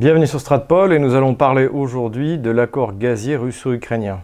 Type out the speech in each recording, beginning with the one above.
Bienvenue sur Stratpol et nous allons parler aujourd'hui de l'accord gazier russo-ukrainien.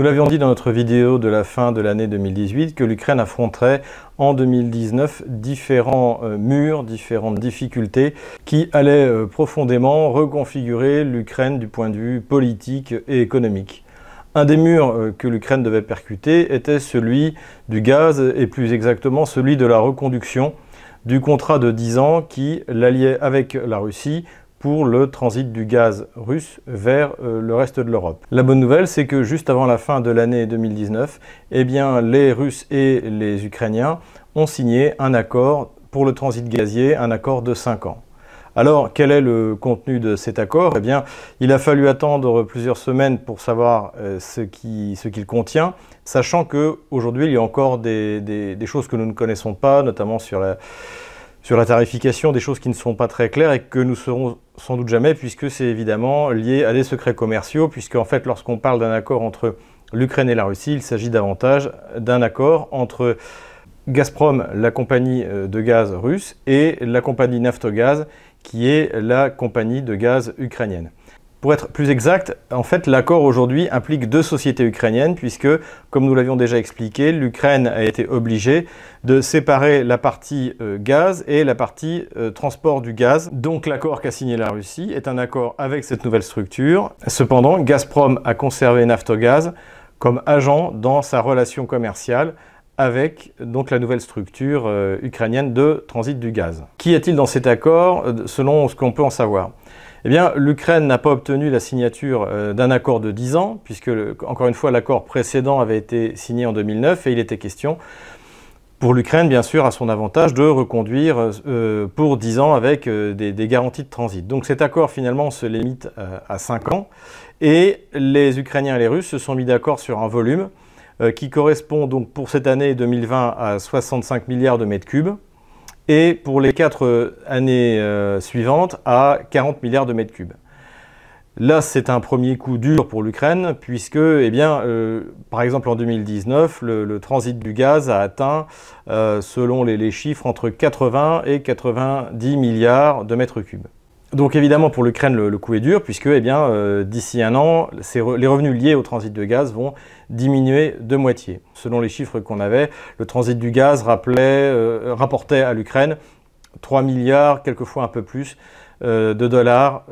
Nous l'avions dit dans notre vidéo de la fin de l'année 2018 que l'Ukraine affronterait en 2019 différents euh, murs, différentes difficultés qui allaient euh, profondément reconfigurer l'Ukraine du point de vue politique et économique. Un des murs euh, que l'Ukraine devait percuter était celui du gaz et plus exactement celui de la reconduction du contrat de 10 ans qui l'alliait avec la Russie pour le transit du gaz russe vers euh, le reste de l'Europe. La bonne nouvelle, c'est que juste avant la fin de l'année 2019, eh bien, les Russes et les Ukrainiens ont signé un accord pour le transit gazier, un accord de 5 ans. Alors, quel est le contenu de cet accord? Eh bien, il a fallu attendre plusieurs semaines pour savoir euh, ce qu'il contient, sachant qu'aujourd'hui, il y a encore des, des, choses que nous ne connaissons pas, notamment sur la, sur la tarification, des choses qui ne sont pas très claires et que nous saurons sans doute jamais, puisque c'est évidemment lié à des secrets commerciaux, puisque en fait, lorsqu'on parle d'un accord entre l'Ukraine et la Russie, il s'agit davantage d'un accord entre Gazprom, la compagnie euh, de gaz russe, et la compagnie Naftogaz, qui est la compagnie de gaz ukrainienne. Pour être plus exact, en fait, l'accord aujourd'hui implique deux sociétés ukrainiennes, puisque, comme nous l'avions déjà expliqué, l'Ukraine a été obligée de séparer la partie euh, gaz et la partie euh, transport du gaz. Donc l'accord qu'a signé la Russie est un accord avec cette nouvelle structure. Cependant, Gazprom a conservé Naftogaz comme agent dans sa relation commerciale avec la nouvelle structure euh, ukrainienne de transit du gaz. Qu'y a-t-il dans cet accord selon ce qu'on peut en savoir? Eh bien, l'Ukraine n'a pas obtenu la signature euh, d'un accord de 10 ans, puisque, encore une fois, l'accord précédent avait été signé en 2009 et il était question pour l'Ukraine, bien sûr, à son avantage de reconduire euh, pour 10 ans avec euh, des, garanties de transit. Donc cet accord, finalement, se limite à 5 ans. Et les Ukrainiens et les Russes se sont mis d'accord sur un volume qui correspond donc pour cette année 2020 à 65 milliards de mètres cubes et pour les quatre années euh, suivantes à 40 milliards de mètres cubes. Là, c'est un premier coup dur pour l'Ukraine, puisque, eh euh, par exemple, en 2019, le, transit du gaz a atteint, euh, selon les, chiffres, entre 80 et 90 milliards de mètres cubes. Donc évidemment pour l'Ukraine le, coût est dur puisque eh euh, d'ici un an les revenus liés au transit de gaz vont diminuer de moitié. Selon les chiffres qu'on avait, le transit du gaz euh, rapportait à l'Ukraine 3 milliards, quelquefois un peu plus, euh, de dollars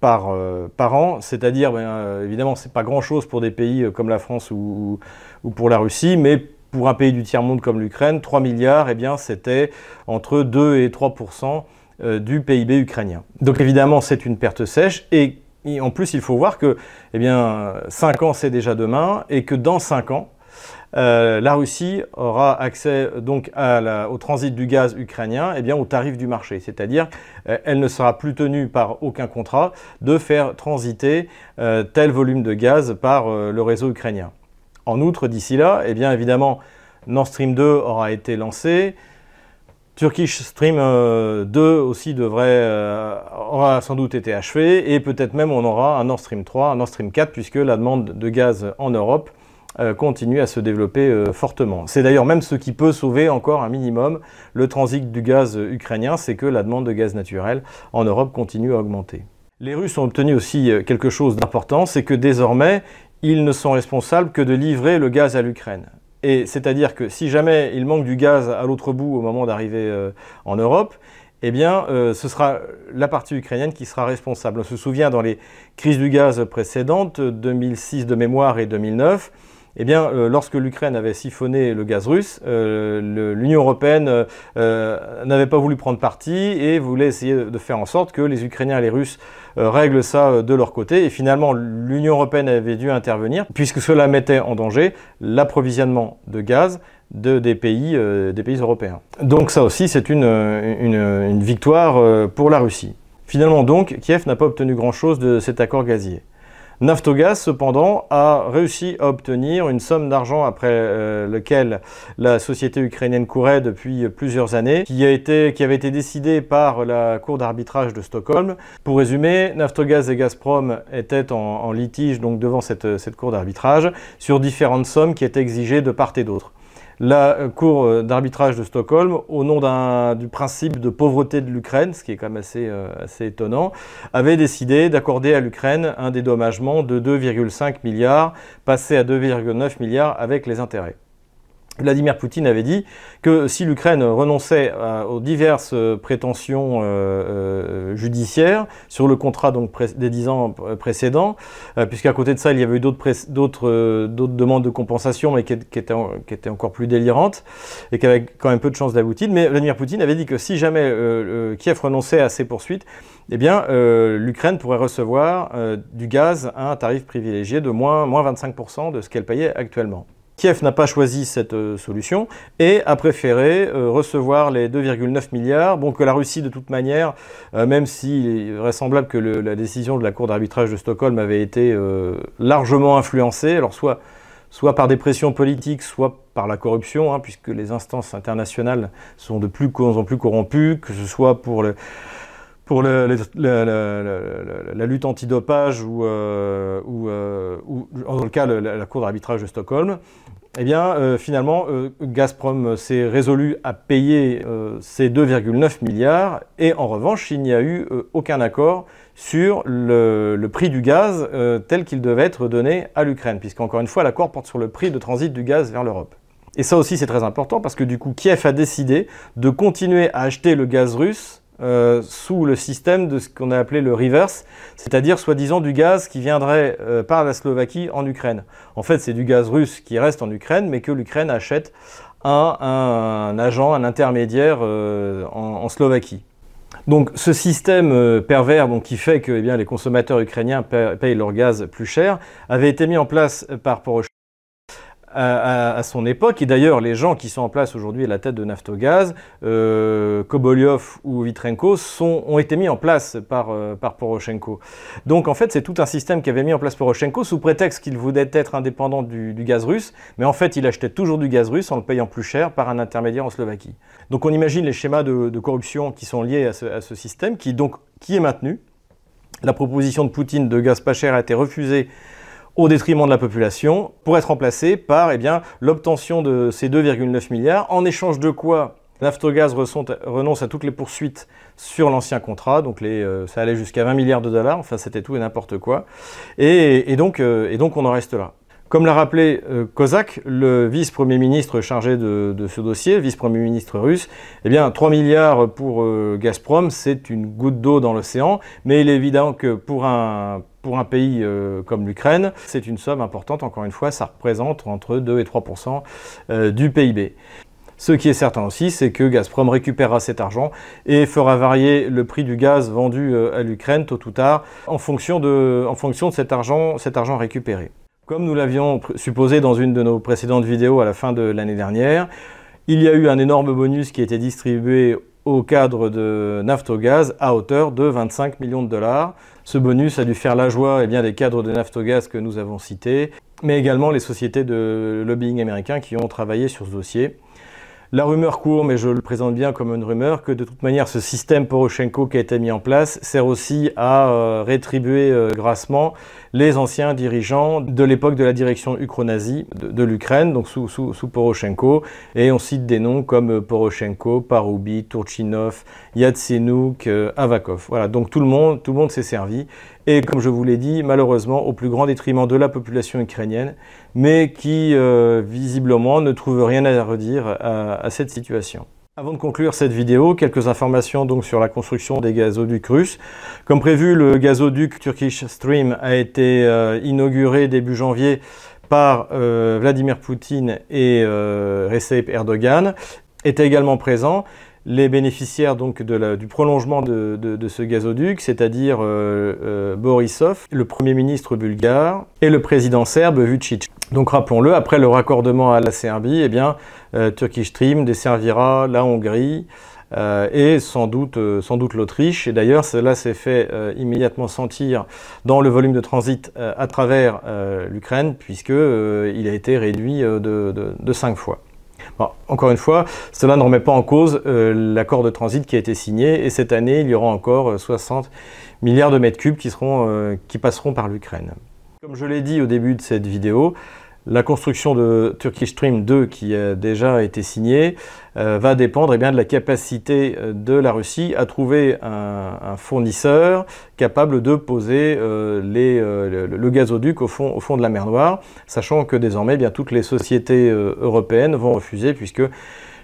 par, an. C'est-à-dire, ben, évidemment, c'est pas grand-chose pour des pays comme la France ou, ou, pour la Russie, mais pour un pays du tiers-monde comme l'Ukraine, 3 milliards, eh c'était entre 2 et 3 euh, du PIB ukrainien. Donc évidemment, c'est une perte sèche et, en plus, il faut voir que eh bien, 5 ans, c'est déjà demain et que dans 5 ans, euh, la Russie aura accès donc au transit du gaz ukrainien eh bien, au tarif du marché. C'est-à-dire euh, ne sera plus tenue par aucun contrat de faire transiter tel volume de gaz par le réseau ukrainien. En outre, d'ici là, eh bien, évidemment, Nord Stream 2 aura été lancé. Turkish Stream 2 euh, aussi devrait, euh, aura sans doute été achevé et peut-être même on aura un Nord Stream 3, un Nord Stream 4 puisque la demande de gaz en Europe euh, continue à se développer fortement. C'est d'ailleurs même ce qui peut sauver encore un minimum le transit du gaz ukrainien, c'est que la demande de gaz naturel en Europe continue à augmenter. Les Russes ont obtenu aussi quelque chose d'important, c'est que désormais, ils ne sont responsables que de livrer le gaz à l'Ukraine. Et c'est-à-dire que si jamais il manque du gaz à l'autre bout au moment d'arriver euh, en Europe, eh euh, ce sera la partie ukrainienne qui sera responsable. On se souvient dans les crises du gaz précédentes, 2006 de mémoire et 2009, eh bien, euh, lorsque l'Ukraine avait siphonné le gaz russe, l'Union européenne n'avait pas voulu prendre parti et voulait essayer de faire en sorte que les Ukrainiens et les Russes euh, règlent ça euh, de leur côté. Et finalement, l'Union européenne avait dû intervenir puisque cela mettait en danger l'approvisionnement de gaz de, des, pays, euh, européens. Donc ça aussi, c'est une, une, victoire pour la Russie. Finalement donc, Kiev n'a pas obtenu grand-chose de cet accord gazier. Naftogaz, cependant, a réussi à obtenir une somme d'argent après euh, lequel la société ukrainienne courait depuis plusieurs années, qui, avait été décidée par la Cour d'arbitrage de Stockholm. Pour résumer, Naftogaz et Gazprom étaient en, litige devant cette Cour d'arbitrage sur différentes sommes qui étaient exigées de part et d'autre la Cour euh, d'arbitrage de Stockholm, au nom du principe de pauvreté de l'Ukraine, ce qui est quand même assez, euh, assez étonnant, avait décidé d'accorder à l'Ukraine un dédommagement de 2,5 milliards, passé à 2,9 milliards avec les intérêts. Vladimir Poutine avait dit que si l'Ukraine renonçait aux diverses prétentions euh, euh, judiciaires sur le contrat des dix ans précédents, euh, puisqu'à côté de ça il y avait eu d'autres demandes de compensation mais qui, étaient, qui, étaient, encore plus délirantes et qui avaient quand même peu de chances d'aboutir. Mais Vladimir Poutine avait dit que si jamais Kiev renonçait à ces poursuites, eh bien l'Ukraine pourrait recevoir du gaz à un tarif privilégié de moins, moins 25% de ce qu'elle payait actuellement. Kiev n'a pas choisi cette euh, solution et a préféré euh, recevoir les 2,9 milliards, bon que la Russie de toute manière, euh, même s'il est vraisemblable que la décision de la Cour d'arbitrage de Stockholm avait été largement influencée, alors soit, par des pressions politiques, soit par la corruption, hein, puisque les instances internationales sont de plus en plus corrompues, que ce soit pour le pour la lutte antidopage ou, euh, ou, euh, dans le cas la, Cour d'arbitrage de Stockholm, eh bien, euh, finalement, Gazprom s'est résolu à payer ces 2,9 milliards et en revanche, il n'y a eu aucun accord sur le prix du gaz tel qu'il devait être donné à l'Ukraine, puisqu'encore une fois, l'accord porte sur le prix de transit du gaz vers l'Europe. Et ça aussi, c'est très important parce que du coup, Kiev a décidé de continuer à acheter le gaz russe euh, sous le système de ce qu'on a appelé le reverse, c'est-à-dire soi-disant du gaz qui viendrait euh, par la Slovaquie en Ukraine. En fait, c'est du gaz russe qui reste en Ukraine, mais que l'Ukraine achète à un, agent, un intermédiaire euh, en, Slovaquie. Donc ce système pervers donc, qui fait que eh bien, les consommateurs ukrainiens payent leur gaz plus cher avait été mis en place par Poroshenko à, son époque. Et d'ailleurs, les gens qui sont en place aujourd'hui à la tête de Naftogaz, euh, Kobolyov ou Vitrenko, ont été mis en place par, euh, par Poroshenko. Donc en fait, c'est tout un système qu'avait mis en place Poroshenko sous prétexte qu'il voulait être indépendant du, gaz russe, mais en fait, il achetait toujours du gaz russe en le payant plus cher par un intermédiaire en Slovaquie. Donc on imagine les schémas de, corruption qui sont liés à ce, à ce système, qui, donc, qui est maintenu. La proposition de Poutine de gaz pas cher a été refusée au détriment de la population, pour être remplacé par eh bien, l'obtention de ces 2,9 milliards, en échange de quoi Naftogaz renonce à toutes les poursuites sur l'ancien contrat, donc euh, ça allait jusqu'à 20 milliards de dollars, enfin c'était tout et n'importe quoi, et, donc, euh, donc on en reste là. Comme l'a rappelé euh, Kozak, le vice-premier ministre chargé de, ce dossier, vice-premier ministre russe, eh bien 3 milliards pour Gazprom, c'est une goutte d'eau dans l'océan, mais il est évident que pour un, pour un pays euh, comme l'Ukraine, c'est une somme importante. Encore une fois, ça représente entre 2 et 3% euh, du PIB. Ce qui est certain aussi, c'est que Gazprom récupérera cet argent et fera varier le prix du gaz vendu euh, à l'Ukraine tôt ou tard en fonction de, cet, argent, cet argent récupéré. Comme nous l'avions supposé dans une de nos précédentes vidéos à la fin de l'année dernière, il y a eu un énorme bonus qui a été distribué au cadre de Naftogaz à hauteur de 25 millions de dollars. Ce bonus a dû faire la joie eh des cadres de Naftogaz que nous avons cités, mais également les sociétés de lobbying américains qui ont travaillé sur ce dossier. La rumeur court, mais je le présente bien comme une rumeur, que de toute manière ce système Poroshenko qui a été mis en place sert aussi à euh, rétribuer euh, grassement les anciens dirigeants de l'époque de la direction ukro-nazie de, l'Ukraine, donc sous, sous, Poroshenko. Et on cite des noms comme euh, Poroshenko, Paroubi, Turchinov, Yatsenuk, Avakov. Voilà, donc tout le monde, tout le monde s'est servi et comme je vous l'ai dit, malheureusement au plus grand détriment de la population ukrainienne, mais qui euh, visiblement ne trouve rien à redire à, cette situation. Avant de conclure cette vidéo, quelques informations donc sur la construction des gazoducs russes. Comme prévu, le gazoduc Turkish Stream a été euh, inauguré début janvier par euh, Vladimir Poutine et Recep Erdogan. Était également présent les bénéficiaires donc du prolongement de, ce gazoduc, c'est-à-dire euh, euh, Borisov, le Premier ministre bulgare, et le président serbe Vucic. Donc rappelons-le, après le raccordement à la Serbie, eh bien, euh, Turkish Stream desservira la Hongrie, et sans doute, sans doute l'Autriche. Et d'ailleurs, cela s'est fait immédiatement sentir dans le volume de transit à travers l'Ukraine, puisqu'il a été réduit de, de, de 5 fois encore une fois, cela ne remet pas en cause euh, l'accord de transit qui a été signé et cette année, il y aura encore 60 euh, milliards de mètres cubes qui, seront, euh, qui passeront par l'Ukraine. Comme je l'ai dit au début de cette vidéo, la construction de Turkish Stream 2 qui a déjà été signée euh, va dépendre eh bien, de la capacité euh, de la Russie à trouver un, fournisseur capable de poser euh, le, gazoduc au fond, de la mer Noire, sachant que désormais eh bien, toutes les sociétés européennes vont refuser puisque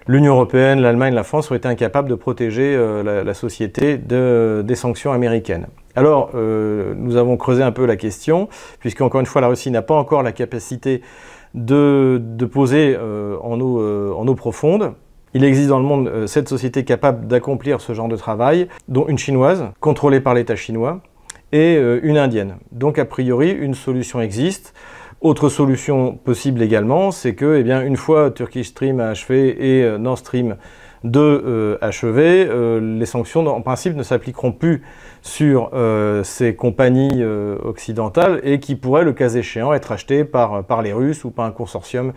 l'Union européenne, l'Allemagne, la France ont été incapables de protéger la, société de, des sanctions américaines. Alors, euh, nous avons creusé un peu la question, puisque encore une fois, la Russie n'a pas encore la capacité de, poser euh, euh, en, eau, profonde. Il existe dans le monde sept sociétés capables d'accomplir ce genre de travail, dont une chinoise, contrôlée par l'État chinois, et une indienne. Donc, a priori, une solution existe. Autre solution possible également, c'est que, eh une fois Turkish Stream achevé et Nord Stream de achever, les sanctions en principe ne s'appliqueront plus sur euh, ces compagnies euh, occidentales et qui pourraient, le cas échéant, être achetées par, les Russes ou par un consortium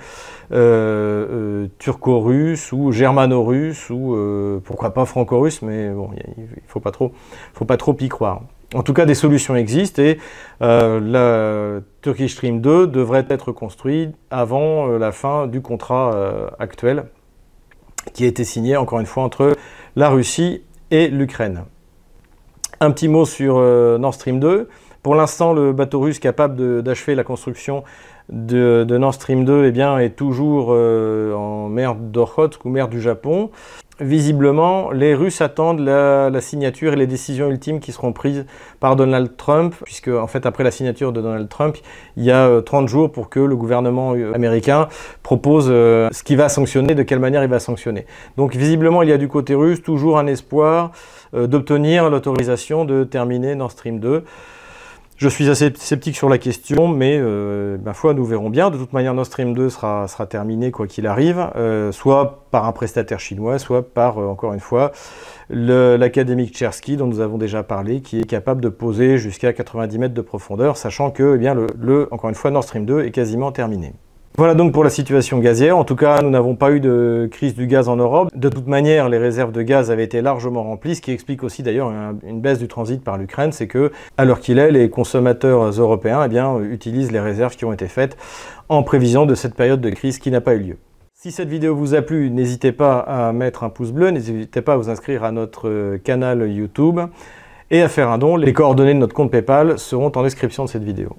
euh, turco-russe ou germano-russe ou pourquoi pas franco-russe, mais bon, il ne faut, pas trop, faut pas trop y croire. En tout cas, des solutions existent et la Turkish Stream 2 devrait être construite avant la fin du contrat actuel qui a été signé, encore une fois, entre la Russie et l'Ukraine. Un petit mot sur euh, Nord Stream 2. Pour l'instant, le bateau russe capable d'achever la construction de, Nord Stream 2 eh bien, est toujours euh, en mer d'Okhotsk ou mer du Japon. Visiblement, les Russes attendent la, signature et les décisions ultimes qui seront prises par Donald Trump, puisque en fait après la signature de Donald Trump, il y a 30 euh, jours pour que le gouvernement euh, américain propose ce qu'il va sanctionner, de quelle manière il va sanctionner. Donc visiblement, il y a du côté russe toujours un espoir d'obtenir l'autorisation de terminer Nord Stream 2. Je suis assez sceptique sur la question, mais euh, ma foi, nous verrons bien. De toute manière, Nord Stream 2 sera, terminé quoi qu'il arrive, euh, soit par un prestataire chinois, soit par, euh, encore une fois, l'académique Chersky, dont nous avons déjà parlé, qui est capable de poser jusqu'à 90 mètres de profondeur, sachant que, eh bien, le, encore une fois, Nord Stream 2 est quasiment terminé. Voilà donc pour la situation gazière. En tout cas, nous n'avons pas eu de crise du gaz en Europe. De toute manière, les réserves de gaz avaient été largement remplies, ce qui explique aussi d'ailleurs une baisse du transit par l'Ukraine. C'est que, à l'heure qu'il est, les consommateurs européens eh utilisent les réserves qui ont été faites en prévision de cette période de crise qui n'a pas eu lieu. Si cette vidéo vous a plu, n'hésitez pas à mettre un pouce bleu, n'hésitez pas à vous inscrire à notre canal YouTube et à faire un don. Les coordonnées de notre compte PayPal seront en description de cette vidéo.